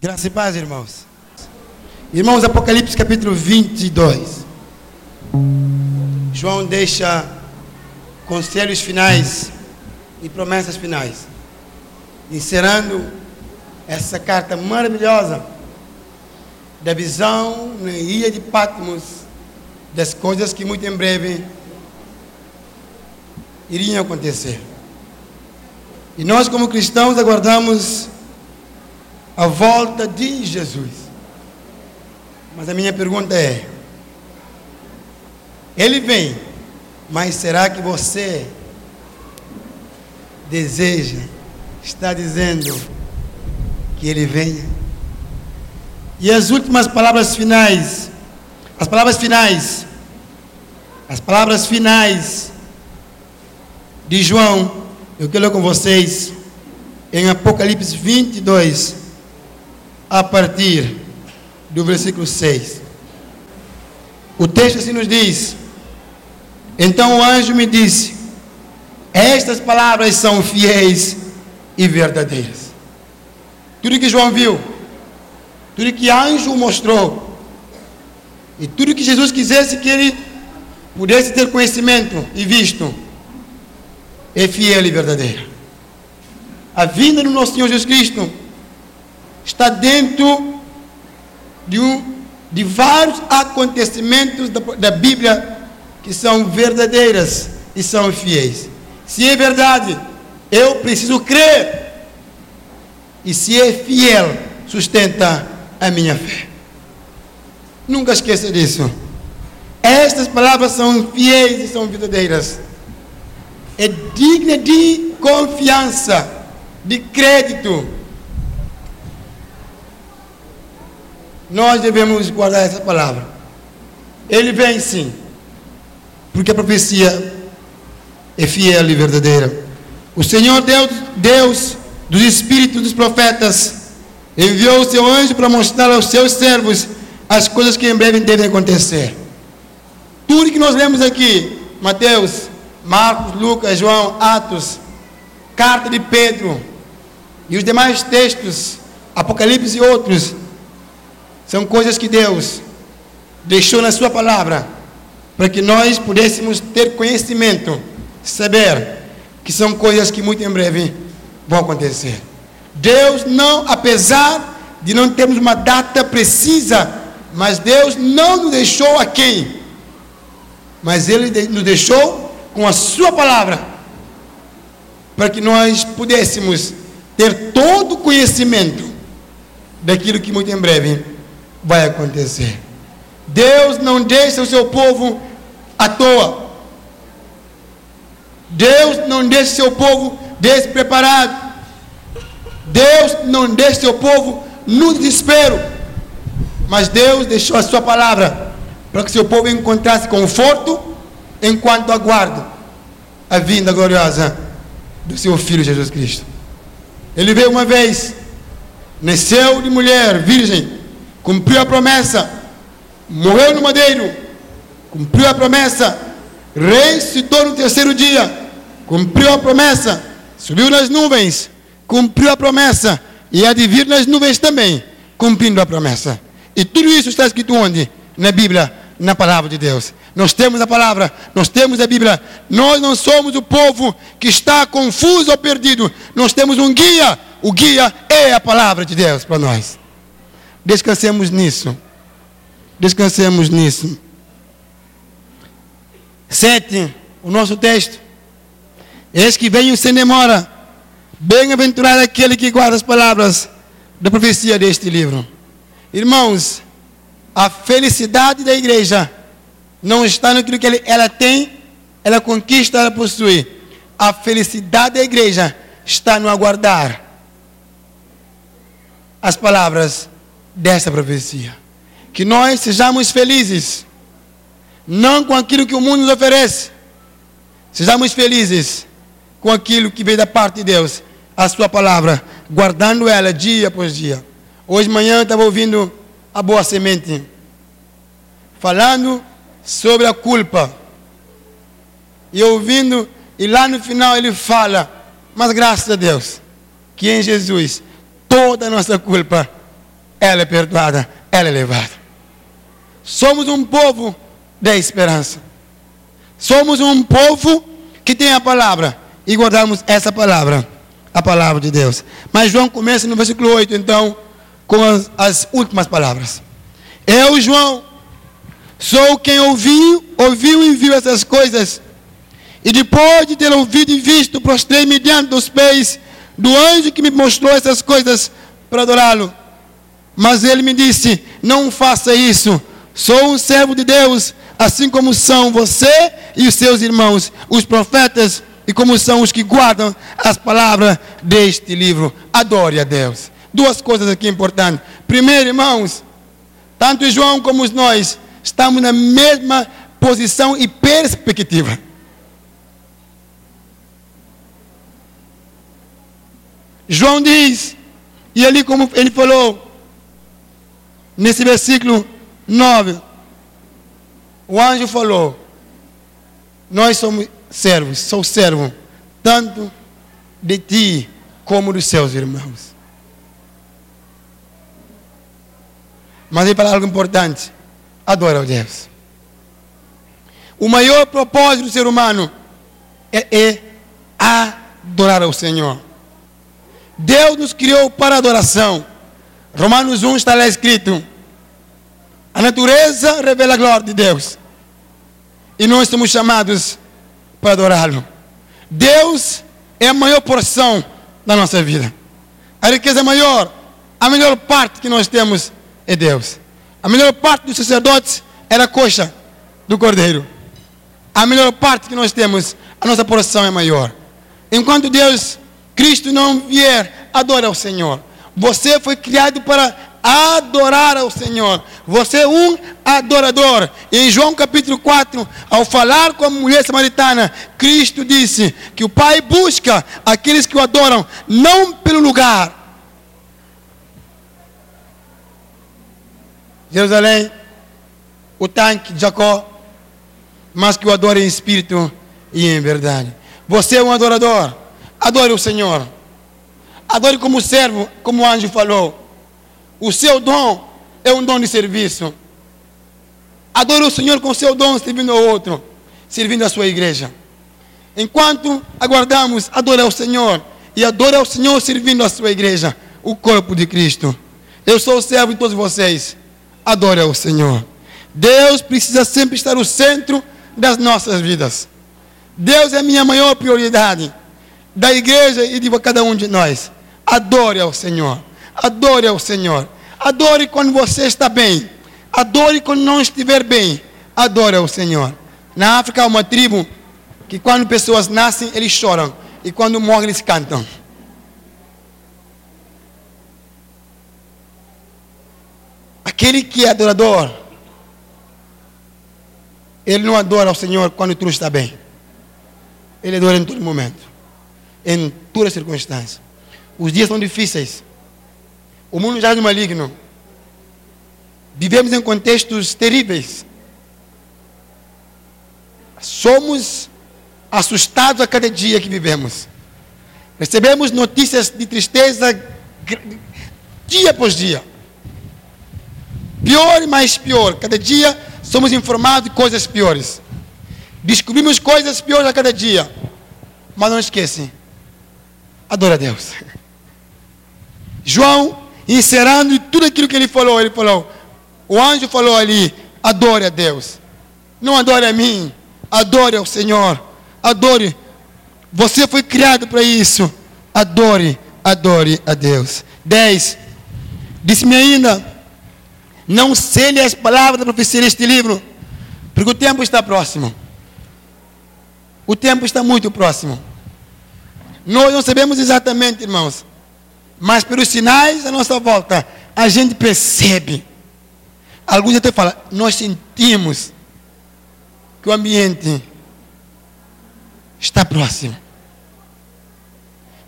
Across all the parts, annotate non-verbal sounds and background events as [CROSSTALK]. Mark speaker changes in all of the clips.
Speaker 1: Graça e paz, irmãos. Irmãos, Apocalipse capítulo 22. João deixa conselhos finais e promessas finais, encerrando essa carta maravilhosa da visão na ilha de Patmos das coisas que muito em breve iriam acontecer. E nós, como cristãos, aguardamos a volta de Jesus. Mas a minha pergunta é: Ele vem, mas será que você deseja, está dizendo que Ele venha? E as últimas palavras finais, as palavras finais, as palavras finais de João, eu quero ler com vocês em Apocalipse 22, a partir do versículo 6. O texto assim nos diz: Então o anjo me disse: Estas palavras são fiéis e verdadeiras. Tudo que João viu, tudo que anjo mostrou, e tudo que Jesus quisesse que ele pudesse ter conhecimento e visto, é fiel e verdadeira. A vinda do nosso Senhor Jesus Cristo está dentro de, de vários acontecimentos da, da Bíblia que são verdadeiras e são fiéis. Se é verdade, eu preciso crer. E se é fiel, sustenta a minha fé. Nunca esqueça disso. Estas palavras são fiéis e são verdadeiras. É digna de confiança, de crédito nós devemos guardar essa palavra. Ele vem sim, porque a profecia é fiel e verdadeira. O Senhor Deus, Deus dos Espíritos dos profetas, enviou o seu anjo para mostrar aos seus servos as coisas que em breve devem acontecer. Tudo que nós lemos aqui, Mateus, Marcos, Lucas, João, Atos, carta de Pedro e os demais textos, Apocalipse e outros, são coisas que Deus deixou na Sua palavra para que nós pudéssemos ter conhecimento, saber que são coisas que muito em breve vão acontecer. Deus não, apesar de não termos uma data precisa, mas Deus não nos deixou a quem? Mas Ele nos deixou com a Sua palavra, para que nós pudéssemos ter todo o conhecimento daquilo que muito em breve vai acontecer. Deus não deixa o seu povo à toa. Deus não deixa o seu povo despreparado. Deus não deixa o seu povo no desespero. Mas Deus deixou a sua palavra para que seu povo encontrasse conforto enquanto aguarda a vinda gloriosa do seu filho Jesus Cristo. Ele veio uma vez, nasceu de mulher, virgem, cumpriu a promessa, morreu no madeiro, cumpriu a promessa, ressuscitou no terceiro dia, cumpriu a promessa, subiu nas nuvens, cumpriu a promessa, e há de vir nas nuvens também, cumprindo a promessa. E tudo isso está escrito onde? Na Bíblia, na palavra de Deus. Nós temos a palavra, nós temos a Bíblia. Nós não somos o povo que está confuso ou perdido. Nós temos um guia. O guia é a palavra de Deus para nós. Descansemos nisso. Descansemos nisso. Sete, o nosso texto. Eis que venho sem demora. Bem-aventurado aquele que guarda as palavras da profecia deste livro. Irmãos, a felicidade da igreja não está naquilo que ela tem, ela conquista, ela possui. A felicidade da igreja está no aguardar as palavras dessa profecia. Que nós sejamos felizes, não com aquilo que o mundo nos oferece, sejamos felizes com aquilo que vem da parte de Deus, a Sua palavra, guardando ela dia após dia. Hoje de manhã eu estava ouvindo a boa semente, falando sobre a culpa, e ouvindo, e lá no final ele fala, mas graças a Deus, que em Jesus toda a nossa culpa ela é perdoada, ela é levada. Somos um povo da esperança. Somos um povo que tem a palavra e guardamos essa palavra, a palavra de Deus. Mas João começa no versículo 8, então, com as, as últimas palavras. Eu, João, sou quem ouviu, ouviu e viu essas coisas. E depois de ter ouvido e visto, prostrei-me diante dos pés do anjo que me mostrou essas coisas para adorá-lo. Mas ele me disse: Não faça isso. Sou um servo de Deus, assim como são você e os seus irmãos, os profetas, e como são os que guardam as palavras deste livro. Adore a Deus. Duas coisas aqui importantes. Primeiro, irmãos, tanto João como nós estamos na mesma posição e perspectiva. João diz, e ali como ele falou, nesse versículo 9, o anjo falou: Nós somos servos, sou servo, tanto de ti como dos seus irmãos. Mas ele fala algo importante: adora a Deus. O maior propósito do ser humano é, é adorar ao Senhor. Deus nos criou para adoração. Romanos 1 está lá escrito: a natureza revela a glória de Deus. E nós somos chamados para adorá-lo. Deus é a maior porção da nossa vida. A riqueza maior, a melhor parte que nós temos é Deus. A melhor parte dos sacerdotes era a coxa do cordeiro. A melhor parte que nós temos, a nossa porção é maior. Enquanto Deus Cristo não vier, adore ao Senhor. Você foi criado para adorar ao Senhor. Você é um adorador. Em João capítulo 4, ao falar com a mulher samaritana, Cristo disse que o Pai busca aqueles que o adoram, não pelo lugar. Jerusalém, o tanque de Jacó, mas que o adore em espírito e em verdade. Você é um adorador. Adore o Senhor. Adore como servo, como o anjo falou. O seu dom é um dom de serviço. Adore o Senhor com o seu dom, servindo ao outro, servindo a sua igreja. Enquanto aguardamos, adore ao Senhor. E adore ao Senhor servindo a sua igreja, o corpo de Cristo. Eu sou o servo de todos vocês. Adore ao Senhor. Deus precisa sempre estar no centro das nossas vidas. Deus é a minha maior prioridade da igreja e de cada um de nós. Adore ao Senhor. Adore ao Senhor. Adore quando você está bem. Adore quando não estiver bem. Adore ao Senhor. Na África há uma tribo que quando pessoas nascem, eles choram. E quando morrem, eles cantam. Aquele que é adorador, ele não adora ao Senhor quando tudo está bem. Ele adora em todo momento em todas as circunstâncias. Os dias são difíceis. O mundo já é maligno. Vivemos em contextos terríveis. Somos assustados a cada dia que vivemos. Recebemos notícias de tristeza dia após dia. Pior e mais pior. Cada dia somos informados de coisas piores. Descobrimos coisas piores a cada dia. Mas não esquecem adora a Deus. [LAUGHS] João, encerrando tudo aquilo que ele falou, ele falou: o anjo falou ali, adore a Deus. Não adore a mim, adore ao Senhor. Adore. Você foi criado para isso. Adore, adore a Deus. 10. Disse-me ainda: Não selhe as palavras da profecia neste livro, porque o tempo está próximo. O tempo está muito próximo. Nós não sabemos exatamente, irmãos, mas pelos sinais à nossa volta, a gente percebe. Alguns até falam, nós sentimos que o ambiente está próximo.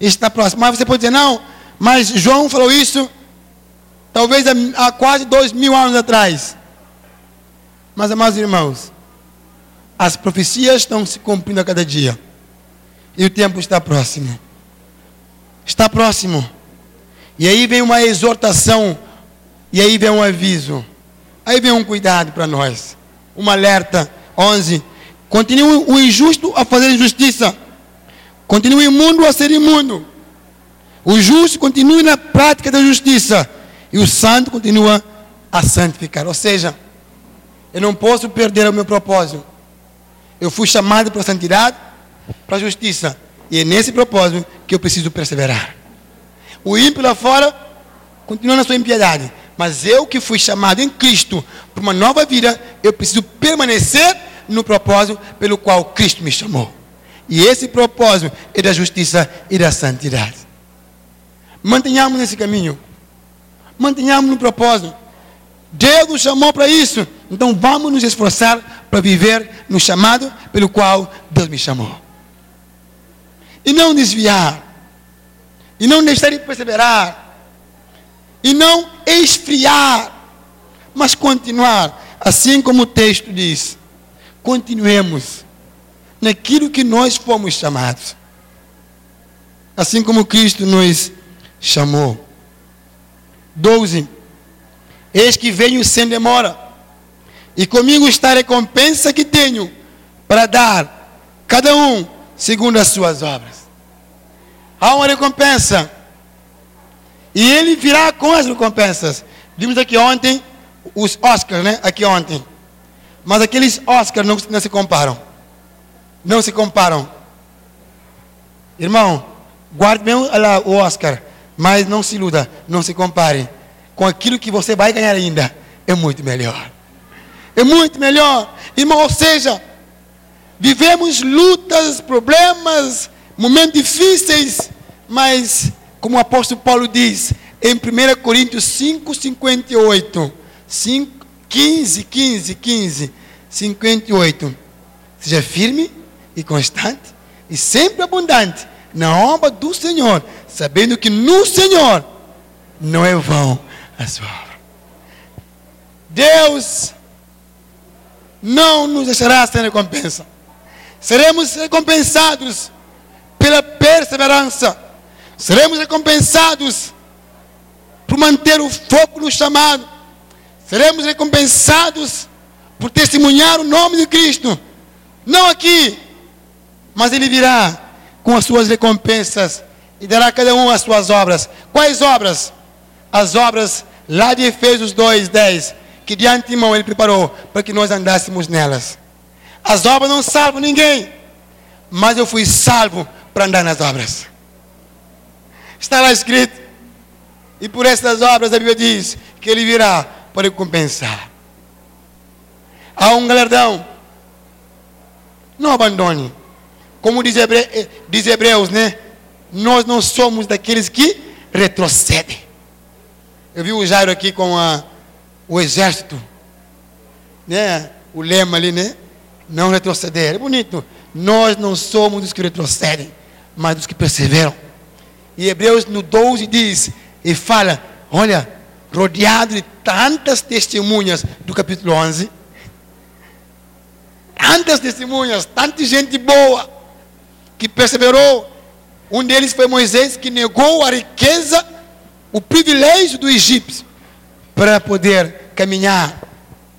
Speaker 1: Está próximo. Mas você pode dizer, não, mas João falou isso talvez há quase dois mil anos atrás. Mas, amados irmãos, as profecias estão se cumprindo a cada dia. E o tempo está próximo. Está próximo. E aí vem uma exortação E aí vem um aviso. Aí vem um cuidado para nós. Um alerta. 11. Continue o injusto a fazer injustiça. Continue o imundo a ser imundo. O justo continue na prática da justiça. E o santo continua a santificar. Ou seja, eu não posso perder o meu propósito. Eu fui chamado para a santidade, para a justiça. E é nesse propósito que eu preciso perseverar. O ímpio lá fora continua na sua impiedade. Mas eu que fui chamado em Cristo para uma nova vida, eu preciso permanecer no propósito pelo qual Cristo me chamou. E esse propósito é da justiça e da santidade. Mantenhamos nesse caminho. Mantenhamos no propósito. Deus nos chamou para isso. Então vamos nos esforçar para viver no chamado pelo qual Deus me chamou. E não desviar. E não deixar de perseverar. E não esfriar. Mas continuar. Assim como o texto diz. Continuemos naquilo que nós fomos chamados. Assim como Cristo nos chamou. 12. Eis que venho sem demora, e comigo está a recompensa que tenho para dar cada um segundo as suas obras. Há uma recompensa, e ele virá com as recompensas. Vimos aqui ontem os Oscars, né? Aqui ontem. Mas aqueles Oscars não, não se comparam. Não se comparam. Irmão, guarde bem o Oscar, mas não se iluda, não se compare com aquilo que você vai ganhar ainda, é muito melhor. É muito melhor. Irmão, ou seja, vivemos lutas, problemas, momentos difíceis, mas, como o apóstolo Paulo diz, em 1 Coríntios 5, 58, 5, 15, 15, 15, 58, seja firme e constante e sempre abundante na obra do Senhor, sabendo que no Senhor não é vão a sua obra. Deus não nos deixará sem recompensa. Seremos recompensados pela perseverança. Seremos recompensados por manter o foco no chamado. Seremos recompensados por testemunhar o nome de Cristo. Não aqui, mas Ele virá com as suas recompensas e dará a cada um as suas obras. Quais obras? As obras lá de Efésios 2, 10, que de antemão ele preparou para que nós andássemos nelas. As obras não salvam ninguém, mas eu fui salvo para andar nas obras. Está lá escrito. E por essas obras a Bíblia diz que ele virá para recompensar. Há um galardão. Não abandone. Como diz, Hebre... Eh, diz Hebreus, né? Nós não somos daqueles que retrocedem. Eu vi o Jairo aqui com a, o exército, né? O lema ali, né? Não retroceder. É bonito. Nós não somos dos que retrocedem, mas dos que perseveram. E Hebreus no 12 diz e fala: olha, rodeado de tantas testemunhas do capítulo 11, tantas testemunhas, tanta gente boa que perseverou. Um deles foi Moisés que negou a riqueza o privilégio do egípcio para poder caminhar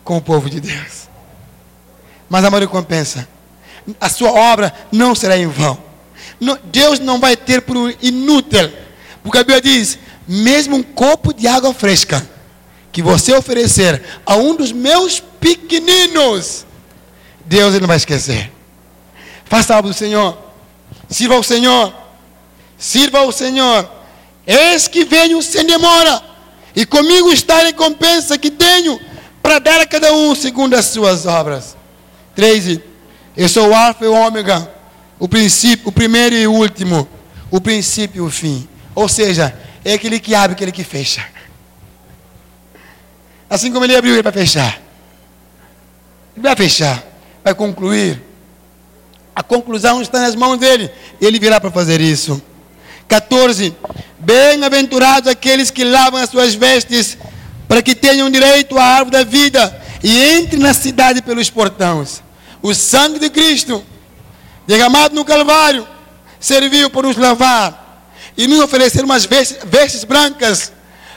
Speaker 1: com o povo de Deus. Mas a maior recompensa, a sua obra não será em vão. Deus não vai ter por inútil, porque a Bíblia diz: mesmo um copo de água fresca que você oferecer a um dos meus pequeninos, Deus não vai esquecer. Faça algo do Senhor, sirva ao Senhor, sirva ao Senhor Eis que venho sem demora, e comigo está a recompensa que tenho para dar a cada um segundo as suas obras. 13. Eu sou o Alfa e o Ômega, o princípio, o primeiro e o último, o princípio e o fim. Ou seja, é aquele que abre, aquele que fecha. Assim como ele abriu, ele vai fechar. Ele vai fechar, vai concluir. A conclusão está nas mãos dele. Ele virá para fazer isso. 14. Bem-aventurados aqueles que lavam as suas vestes, para que tenham direito à árvore da vida e entrem na cidade pelos portões. O sangue de Cristo, derramado no Calvário, serviu para nos lavar e nos oferecer umas vestes, vestes brancas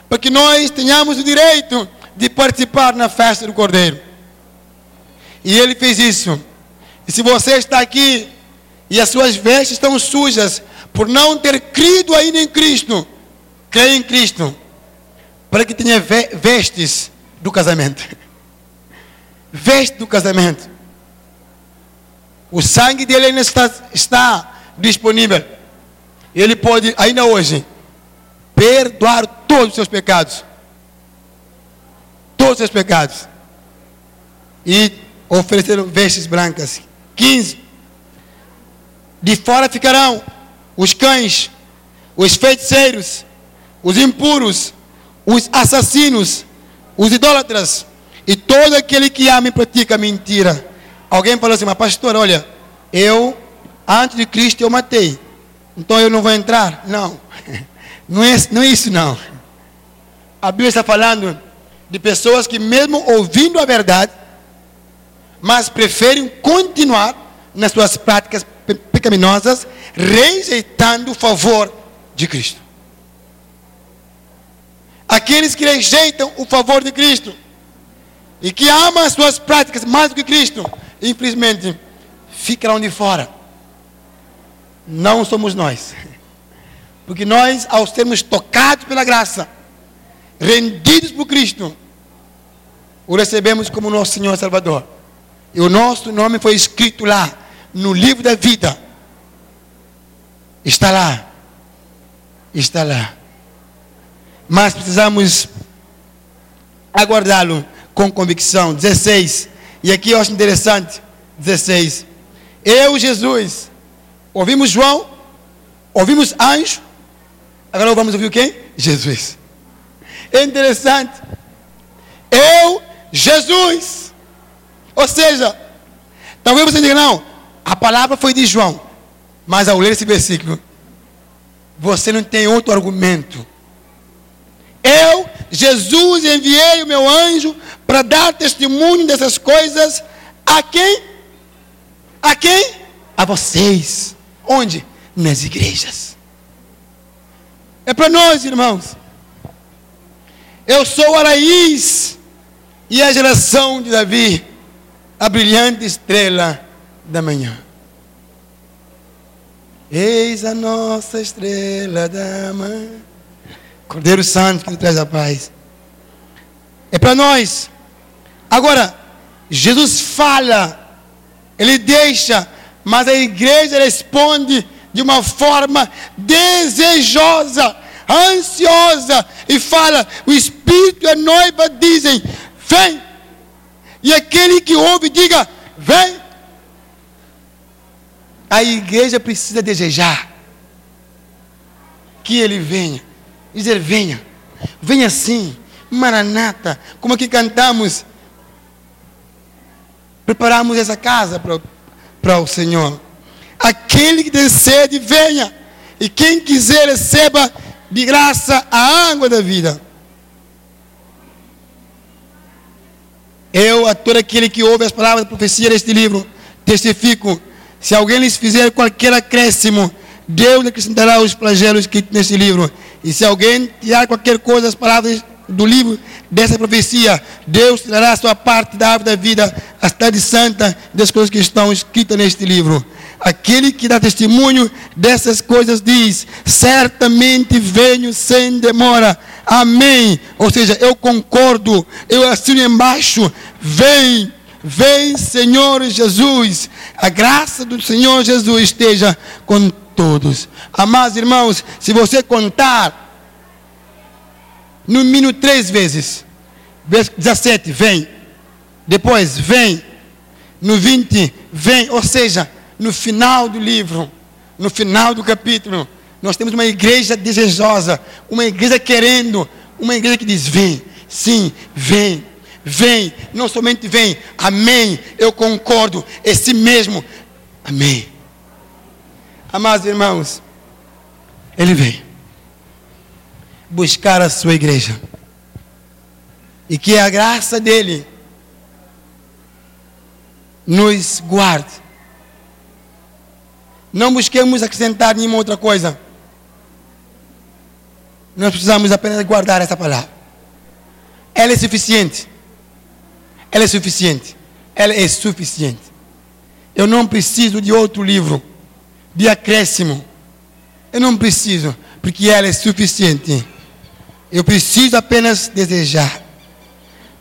Speaker 1: para que nós tenhamos o direito de participar na festa do Cordeiro. E ele fez isso. E se você está aqui e as suas vestes estão sujas por não ter crido ainda em Cristo, creia em Cristo, para que tenha vestes do casamento. [LAUGHS] Veste do casamento. O sangue dele ainda está, está disponível. Ele pode, ainda hoje, perdoar todos os seus pecados. Todos os seus pecados. E oferecer vestes brancas. 15. De fora ficarão os cães, os feiticeiros, os impuros, os assassinos, os idólatras e todo aquele que ama e pratica mentira. Alguém falou assim, mas pastor, olha, eu antes de Cristo eu matei, então eu não vou entrar? Não, [LAUGHS] não é, não é isso não. A Bíblia está falando de pessoas que mesmo ouvindo a verdade, mas preferem continuar nas suas práticas pecaminosas, rejeitando o favor de Cristo. Aqueles que rejeitam o favor de Cristo e que amam as suas práticas mais do que Cristo, infelizmente, ficarão de fora. Não somos nós. Porque nós, ao sermos tocados pela graça, rendidos por Cristo, o recebemos como nosso Senhor Salvador. E o nosso nome foi escrito lá, no livro da vida. Está lá. Está lá. Mas precisamos aguardá-lo com convicção. 16. E aqui eu acho interessante. 16. Eu, Jesus, ouvimos João, ouvimos anjo, agora vamos ouvir quem? Jesus. É interessante. Eu, Jesus. Ou seja, talvez você diga, não, a palavra foi de João, mas ao ler esse versículo, você não tem outro argumento. Eu, Jesus, enviei o meu anjo para dar testemunho dessas coisas a quem? A quem? A vocês. Onde? Nas igrejas. É para nós, irmãos. Eu sou a raiz e a geração de Davi a brilhante estrela da manhã. Eis a nossa estrela da manhã. Cordeiro Santo que traz a paz. É para nós. Agora, Jesus fala, ele deixa, mas a igreja responde de uma forma desejosa, ansiosa, e fala: o Espírito e a noiva dizem: vem. E aquele que ouve, diga: Vem. A igreja precisa desejar que ele venha. Dizer: Venha. Venha sim. Maranata. Como aqui cantamos. Preparamos essa casa para, o Senhor. Aquele que tem sede, venha. E quem quiser, receba de graça a água da vida. Eu, a todo aquele que ouve as palavras da profecia deste livro, testifico: se alguém lhes fizer qualquer acréscimo, Deus acrescentará os flagelos que neste livro. E se alguém tirar qualquer coisa das palavras do livro dessa profecia, Deus tirará a sua parte da árvore da vida, a cidade santa, das coisas que estão escritas neste livro. Aquele que dá testemunho dessas coisas diz: certamente venho sem demora. Amém. Ou seja, eu concordo, eu assino embaixo. Vem, vem, Senhor Jesus. A graça do Senhor Jesus esteja com todos. Amados irmãos, se você contar, no mínimo três vezes, 17, vem. Depois, vem. No 20, vem. Ou seja, no final do livro, no final do capítulo, nós temos uma igreja desejosa, uma igreja querendo, uma igreja que diz: vem, sim, vem, vem, não somente vem, amém, eu concordo, esse mesmo, amém. Amados irmãos, ele vem buscar a sua igreja, e que a graça dele nos guarde não busquemos acrescentar nenhuma outra coisa. Nós precisamos apenas guardar essa palavra. Ela é suficiente. Ela é suficiente. Ela é suficiente. Eu não preciso de outro livro, de acréscimo. Eu não preciso, porque ela é suficiente. Eu preciso apenas desejar.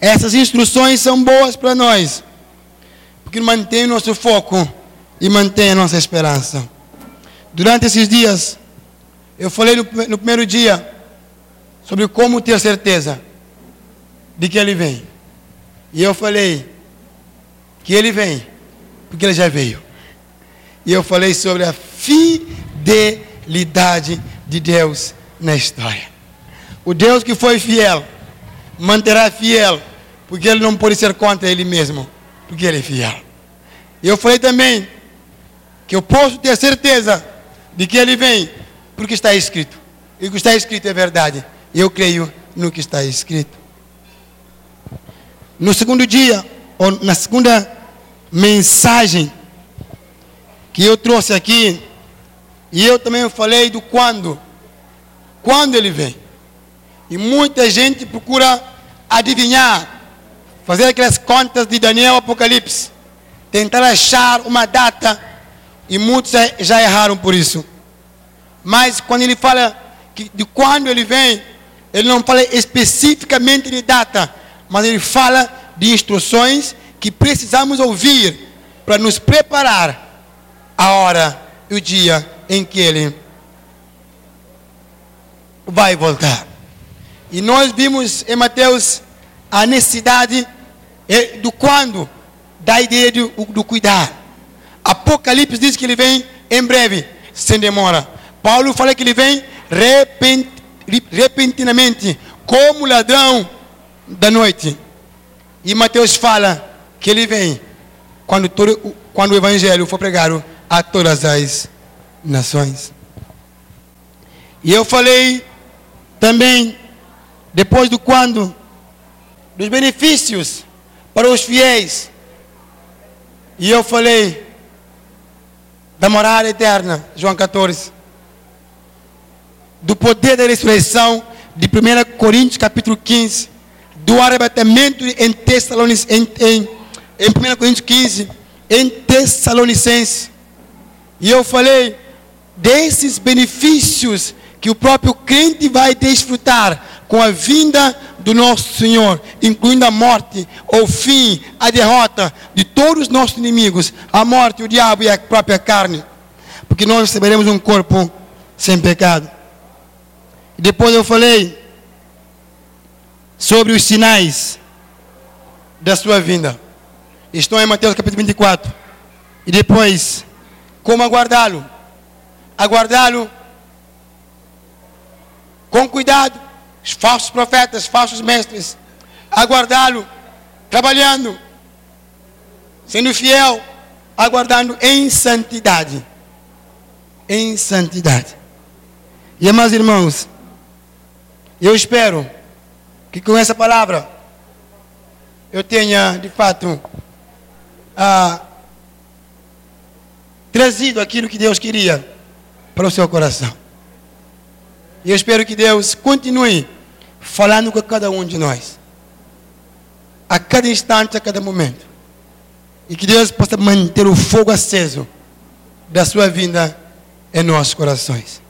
Speaker 1: Essas instruções são boas para nós, porque mantém nosso foco e mantém a nossa esperança. Durante esses dias, eu falei no, no primeiro dia sobre como ter certeza de que Ele vem. E eu falei que Ele vem, porque Ele já veio. E eu falei sobre a fidelidade de Deus na história. O Deus que foi fiel, manterá fiel, porque Ele não pode ser contra Ele mesmo, porque Ele é fiel. Eu falei também que eu posso ter certeza de que Ele vem, porque está escrito. E o que está escrito é verdade. Eu creio no que está escrito. No segundo dia, ou na segunda mensagem que eu trouxe aqui, e eu também falei do quando. Quando ele vem. E muita gente procura adivinhar, fazer aquelas contas de Daniel Apocalipse, tentar achar uma data, e muitos já erraram por isso. Mas quando ele fala de quando ele vem, ele não fala especificamente de data, mas ele fala de instruções que precisamos ouvir para nos preparar a hora e o dia em que ele vai voltar. E nós vimos em Mateus a necessidade eh, do quando, da ideia do, do cuidar. Apocalipse diz que ele vem em breve, sem demora. Paulo fala que ele vem repentinamente, como ladrão da noite. E Mateus fala que ele vem quando, todo, quando o evangelho for pregado a todas as nações. E eu falei também, depois do quando, dos benefícios para os fiéis. E eu falei da morada eterna, João 14. Do poder da ressurreição de 1 Coríntios capítulo 15 do arrebatamento em, Tessalonic, em, em, em 1 Coríntios 15, em Tessalonicenses. E eu falei desses benefícios que o próprio crente vai desfrutar com a vinda do nosso Senhor, incluindo a morte, o fim, a derrota de todos os nossos inimigos, a morte, o diabo e a própria carne, porque nós receberemos um corpo sem pecado. Depois eu falei sobre os sinais da sua vinda. Estão em Mateus capítulo 24. E depois, como aguardá-lo? Aguardá-lo com cuidado, falsos profetas, falsos mestres, aguardá-lo trabalhando, sendo fiel, aguardando em santidade. Em santidade. E meus irmãos, eu espero que com essa palavra eu tenha, de fato, ah, trazido aquilo que Deus queria para o seu coração. E eu espero que Deus continue falando com cada um de nós, a cada instante, a cada momento. E que Deus possa manter o fogo aceso da sua vinda em nossos corações.